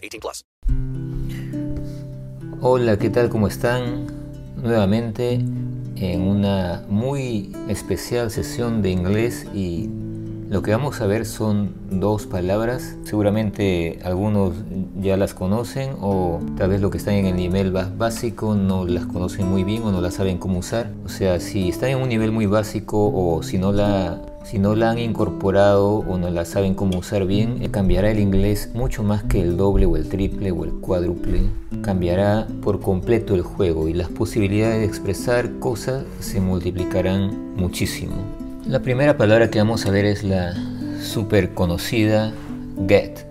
18 plus. Hola, ¿qué tal? ¿Cómo están? Nuevamente en una muy especial sesión de inglés y lo que vamos a ver son dos palabras. Seguramente algunos ya las conocen o tal vez lo que están en el nivel más básico no las conocen muy bien o no las saben cómo usar. O sea, si están en un nivel muy básico o si no la si no la han incorporado o no la saben cómo usar bien, eh, cambiará el inglés mucho más que el doble o el triple o el cuádruple. Cambiará por completo el juego y las posibilidades de expresar cosas se multiplicarán muchísimo. La primera palabra que vamos a ver es la súper conocida get.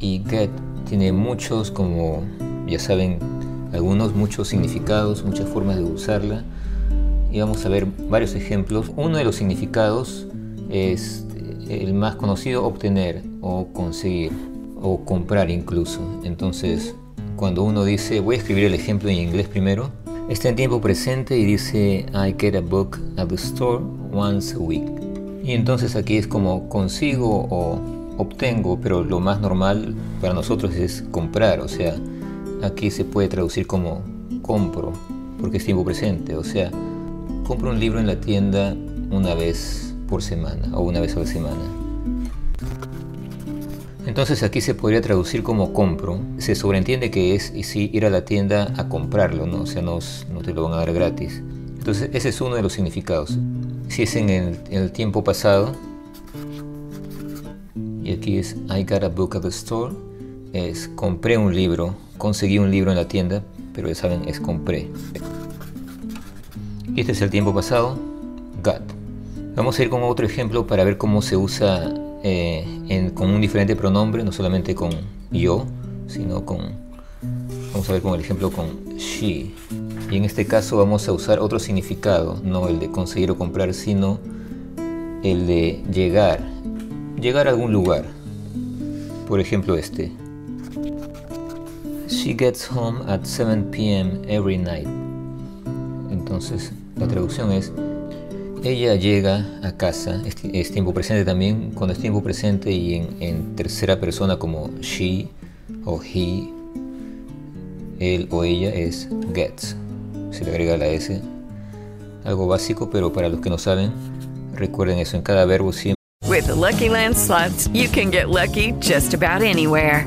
Y get tiene muchos, como ya saben, algunos muchos significados, muchas formas de usarla. Y vamos a ver varios ejemplos. Uno de los significados es el más conocido, obtener o conseguir o comprar incluso. Entonces, cuando uno dice, voy a escribir el ejemplo en inglés primero, Está en tiempo presente y dice I get a book at the store once a week. Y entonces aquí es como consigo o obtengo, pero lo más normal para nosotros es comprar. O sea, aquí se puede traducir como compro, porque es tiempo presente. O sea, compro un libro en la tienda una vez por semana o una vez a la semana. Entonces aquí se podría traducir como compro. Se sobreentiende que es y sí, ir a la tienda a comprarlo, ¿no? o sea, no, te lo van a dar gratis. Entonces ese es uno de los significados. Si es en el, tiempo pasado, y aquí es I got a book at the store, es compré un libro, conseguí un libro en la tienda, pero ya saben, es compré. Y este es el tiempo pasado, got. Vamos a ir con otro ejemplo para ver cómo se usa eh, con un diferente pronombre, no solamente con yo, sino con, vamos a ver con el ejemplo con she. Y en este caso vamos a usar otro significado, no el de conseguir o comprar, sino el de llegar, llegar a algún lugar. Por ejemplo este. She gets home at 7 p.m. every night. Entonces, la traducción es ella llega a casa, es, tiempo presente también, cuando es tiempo presente y en, tercera persona como she o he, él o ella es gets. Se le agrega la S. Algo básico, pero para los que no saben, recuerden eso, en cada verbo siempre. With Lucky Land slots, you can get lucky just about anywhere.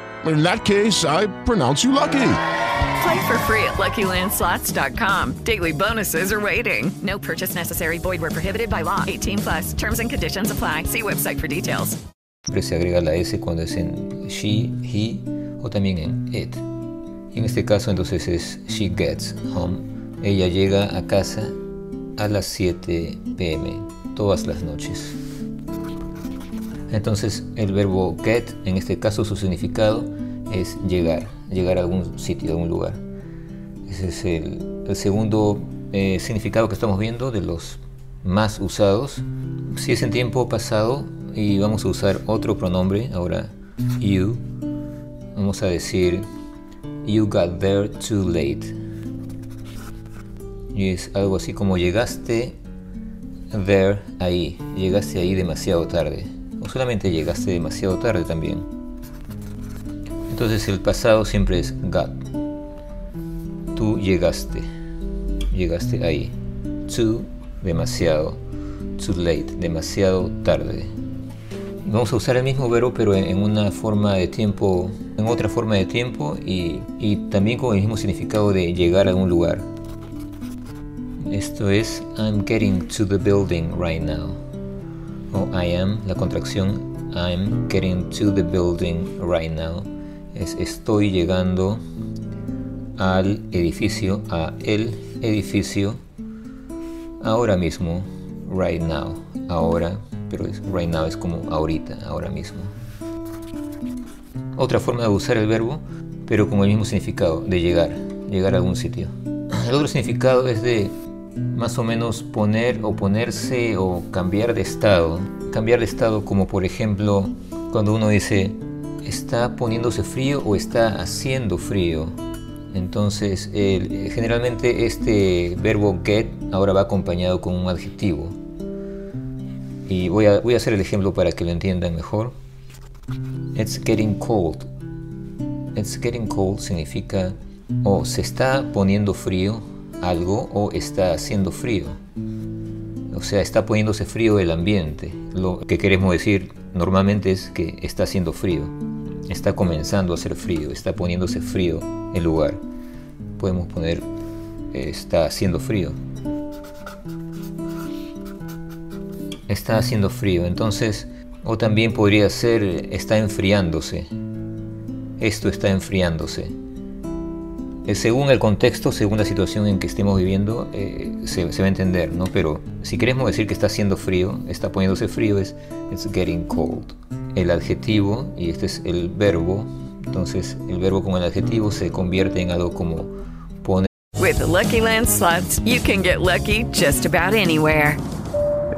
In that case, I pronounce you lucky. Play for free at LuckyLandSlots.com. Daily bonuses are waiting. No purchase necessary. Void were prohibited by law. 18 plus. Terms and conditions apply. See website for details. Siempre se agrega la S cuando es en she, he o también en it. Y en este caso entonces es she gets home. Ella llega a casa a las 7 pm todas las noches. Entonces el verbo get, en este caso su significado es llegar, llegar a algún sitio, a algún lugar. Ese es el, segundo eh, significado que estamos viendo de los más usados. Si es en tiempo pasado y vamos a usar otro pronombre, ahora you, vamos a decir you got there too late. Y es algo así como llegaste there ahí, llegaste ahí demasiado tarde solamente llegaste demasiado tarde también. Entonces el pasado siempre es got. Tú llegaste, llegaste ahí. Too, demasiado. Too late, demasiado tarde. Vamos a usar el mismo verbo pero en una forma de tiempo, en otra forma de tiempo y, y también con el mismo significado de llegar a un lugar. Esto es I'm getting to the building right now o I am, la contracción I'm getting to the building right now es estoy llegando al edificio, a el edificio ahora mismo, right now, ahora, pero es, right now es como ahorita, ahora mismo. Otra forma de usar el verbo, pero con el mismo significado, de llegar, llegar a algún sitio. El otro significado es de más o menos poner o ponerse o cambiar de estado. Cambiar de estado como por ejemplo cuando uno dice está poniéndose frío o está haciendo frío. Entonces generalmente este verbo get ahora va acompañado con un adjetivo. Y voy a, voy a hacer el ejemplo para que lo entiendan mejor. It's getting cold. It's getting cold significa o se está poniendo frío algo o está haciendo frío. O sea, está poniéndose frío el ambiente. Lo que queremos decir normalmente es que está haciendo frío. Está comenzando a hacer frío, está poniéndose frío el lugar. Podemos poner está haciendo frío. Está haciendo frío, entonces, o también podría ser está enfriándose. Esto está enfriándose. Eh, según el contexto, según la situación en que estemos viviendo, eh, se, va a entender, ¿no? Pero si queremos decir que está haciendo frío, está poniéndose frío, es it's getting cold. El adjetivo, y este es el verbo, entonces el verbo con el adjetivo se convierte en algo como poner. With Lucky Land you can get lucky just about anywhere.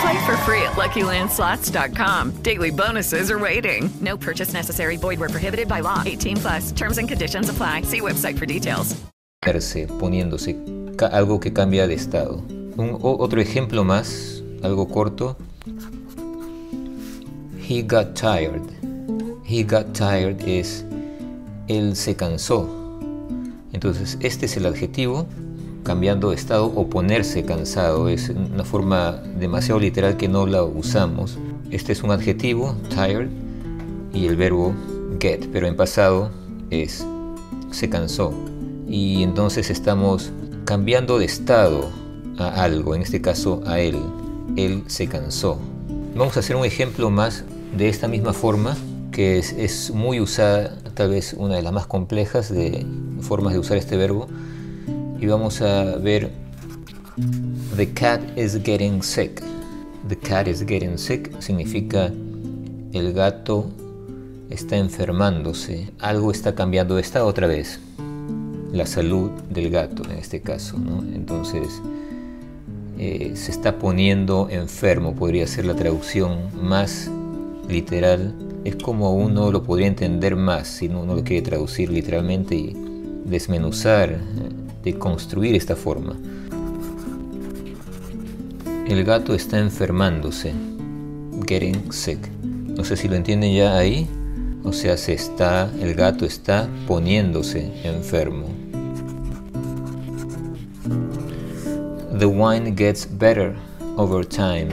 Play for free at LuckyLandSlots.com. Daily bonuses are waiting. No purchase necessary. Void where prohibited by law. 18 plus. Terms and conditions apply. See website for details. Poniéndose algo que cambia de estado. Otro ejemplo más, algo corto. He got tired. He got tired es él se cansó. Entonces, este es el adjetivo cambiando de estado o ponerse cansado. Es una forma demasiado literal que no la usamos. Este es un adjetivo, tired, y el verbo get, pero en pasado es se cansó. Y entonces estamos cambiando de estado a algo, en este caso a él. Él se cansó. Vamos a hacer un ejemplo más de esta misma forma, que es, es muy usada, tal vez una de las más complejas de formas de usar este verbo y vamos a ver The cat is getting sick. The cat is getting sick significa el gato está enfermándose, algo está cambiando, está otra vez. La salud del gato en este caso, ¿no? Entonces eh, se está poniendo enfermo, podría ser la traducción más literal. Es como uno lo podría entender más si uno lo quiere traducir literalmente y desmenuzar, de construir esta forma. El gato está enfermándose, getting sick. No sé si lo entienden ya ahí. O sea, se está, el gato está poniéndose enfermo. The wine gets better over time.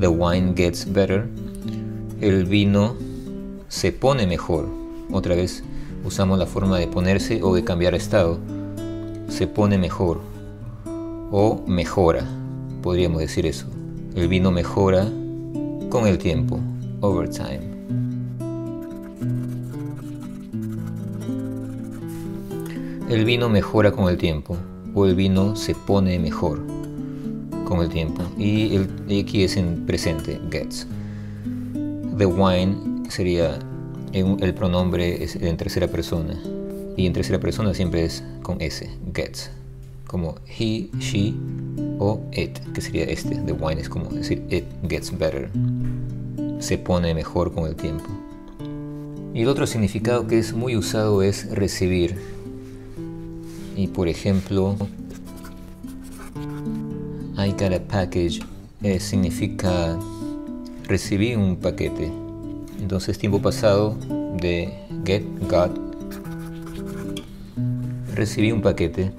The wine gets better. El vino se pone mejor. Otra vez usamos la forma de ponerse o de cambiar estado. Se pone mejor o mejora. Podríamos decir eso. El vino mejora con el tiempo. Over time. El vino mejora con el tiempo o el vino se pone mejor con el tiempo. Y, el, aquí es en presente, gets. The wine sería el pronombre en tercera persona y en tercera persona siempre es con s, gets, como he, she o it, que sería este. The wine es como decir it gets better, se pone mejor con el tiempo. Y el otro significado que es muy usado es recibir, y por ejemplo, I got a package eh, significa recibí un paquete. Entonces tiempo pasado de get, got, recibí un paquete.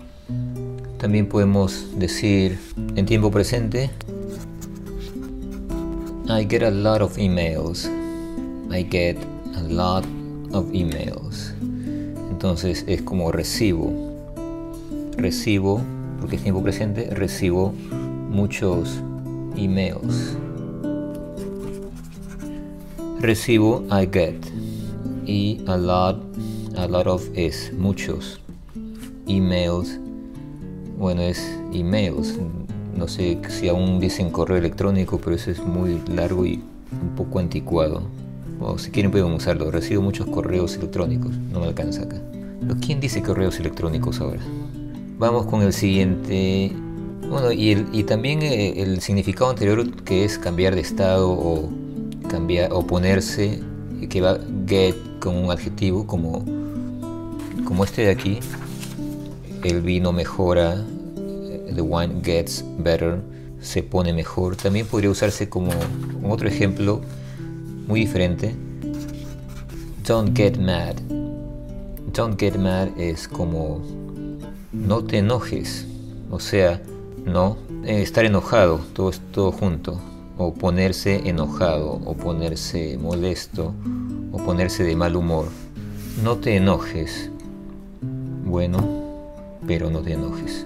También podemos decir en tiempo presente, I get a lot of emails. I get a lot of emails. Entonces es como recibo recibo, porque es tiempo presente, recibo muchos emails. Recibo I get y a lot, a lot of es muchos. Emails, bueno es emails. No sé si aún dicen correo electrónico, pero eso es muy largo y un poco anticuado. O si quieren pueden usarlo. Recibo muchos correos electrónicos. No me alcanza acá. Pero ¿quién dice correos electrónicos ahora? Vamos con el siguiente. Bueno, y, el, y también eh, el significado anterior que es cambiar de estado o cambiar o ponerse, que va get con un adjetivo como, como este de aquí. El vino mejora, the wine gets better, se pone mejor. También podría usarse como otro ejemplo muy diferente. Don't get mad. Don't get mad es como no te enojes, o sea, no eh, estar enojado, todo, todo junto, o ponerse enojado, o ponerse molesto, o ponerse de mal humor. No te enojes. Bueno, pero no te enojes.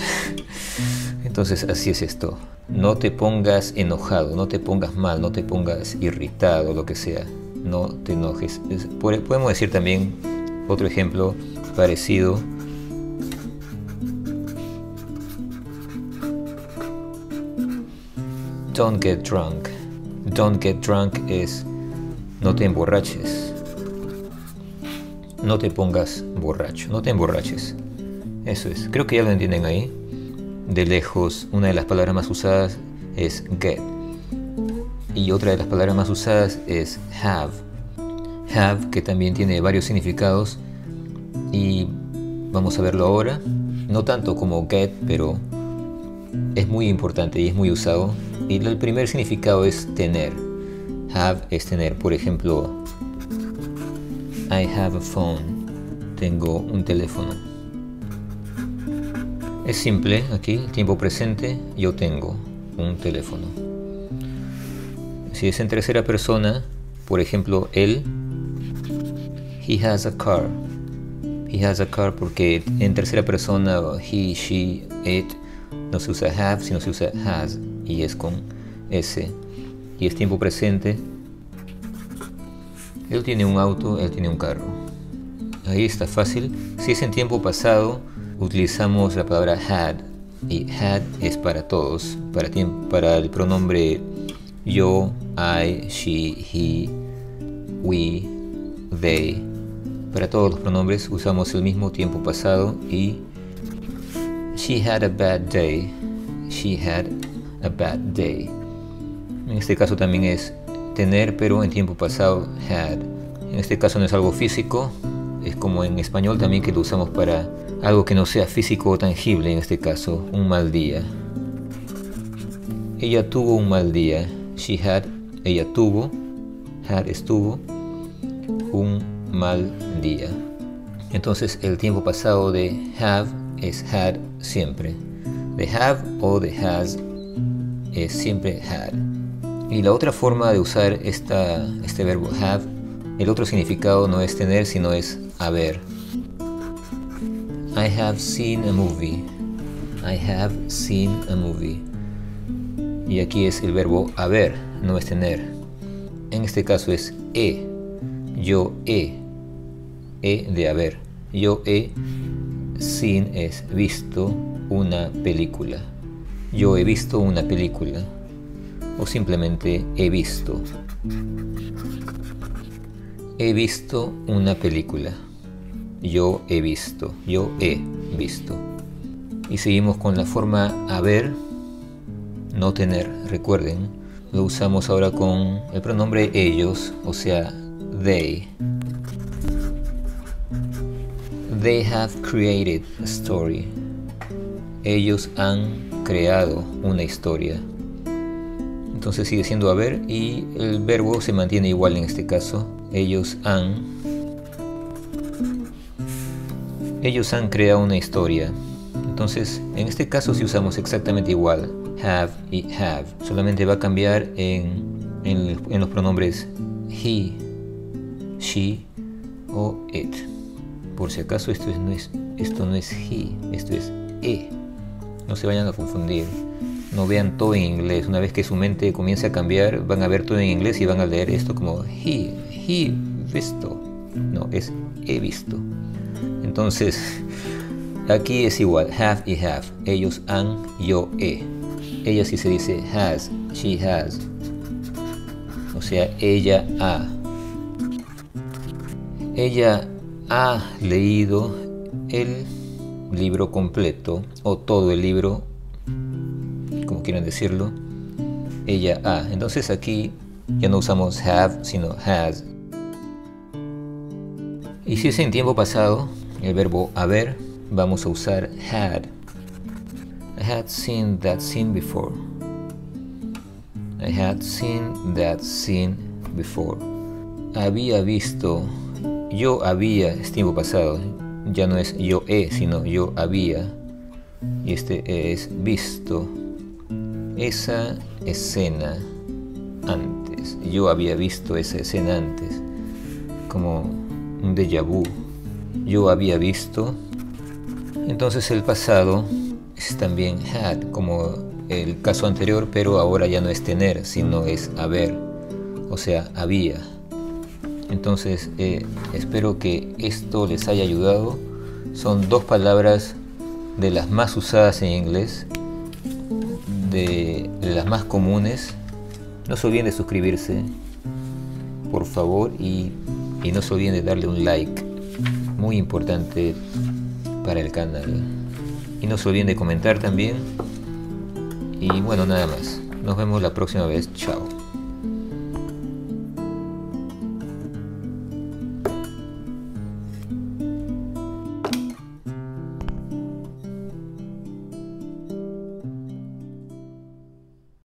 Entonces así es esto. No te pongas enojado, no te pongas mal, no te pongas irritado, lo que sea. No te enojes. podemos decir también otro ejemplo parecido Don't get drunk. Don't get drunk es no te emborraches. No te pongas borracho. No te emborraches. Eso es. Creo que ya lo entienden ahí. De lejos, una de las palabras más usadas es get. Y otra de las palabras más usadas es have. Have, que también tiene varios significados. Y vamos a verlo ahora. No tanto como get, pero es muy importante y es muy usado y el primer significado es tener. Have es tener. Por ejemplo, I have a phone. Tengo un teléfono. Es simple aquí, tiempo presente, yo tengo un teléfono. Si es en tercera persona, por ejemplo, él, he has a car. He has a car porque en tercera persona, he, she, it, no se usa have, sino se usa has y es con S y es tiempo presente. Él tiene un auto, él tiene un carro. Ahí está fácil. Si es en tiempo pasado, utilizamos la palabra had y had es para todos, para, para el pronombre yo, I, she, he, we, they. Para todos los pronombres usamos el mismo tiempo pasado y she had a bad day. She had a bad day. En este caso también es tener, pero en tiempo pasado had. En este caso no es algo físico, es como en español también que lo usamos para algo que no sea físico o tangible, en este caso, un mal día. Ella tuvo un mal día. She had, ella tuvo, had estuvo, un mal día. Entonces el tiempo pasado de have es had siempre. De have o de has es siempre had. Y la otra forma de usar esta, este verbo have, el otro significado no es tener, sino es haber. I have seen a movie. I have seen a movie. Y aquí es el verbo haber, no es tener. En este caso es he. Yo he. He de haber. Yo he seen es visto una película. Yo he visto una película o simplemente he visto. He visto una película. Yo he visto. Yo he visto. Y seguimos con la forma haber, no tener. Recuerden, lo usamos ahora con el pronombre ellos, o sea, they. They have created a story. Ellos han creado una historia. Entonces sigue siendo haber y el verbo se mantiene igual en este caso. Ellos han ellos han creado una historia. Entonces, en este caso si usamos exactamente igual, have y have. Solamente va a cambiar en, en, en los pronombres he, she o it. Por si acaso esto, es, no es, esto no es he, esto es e. No se vayan a confundir no vean todo en inglés. Una vez que su mente comience a cambiar, van a ver todo en inglés y van a leer esto como he, he visto. No, es he visto. Entonces, aquí es igual, have y have. Ellos han, yo he. Ella sí se dice has, she has. O sea, ella ha. Ella ha leído el libro completo o todo el libro como quieran decirlo, ella ha. Entonces aquí ya no usamos have, sino has. Y si es en tiempo pasado, el verbo haber, vamos a usar had. I had seen that scene before. I had seen that scene before. Había visto, yo había, es tiempo pasado, ya no es yo he, sino yo había. Y este es visto esa escena antes. Yo había visto esa escena antes, como un déjà vu. Yo había visto. Entonces el pasado es también had, como el caso anterior, pero ahora ya no es tener, sino es haber, o sea, había. Entonces eh, espero que esto les haya ayudado. Son dos palabras de las más usadas en inglés de las más comunes. No se olviden de suscribirse, por favor, y, y no se olviden de darle un like, muy importante para el canal. Y no se olviden de comentar también. Y bueno, nada más. Nos vemos la próxima vez. Chao.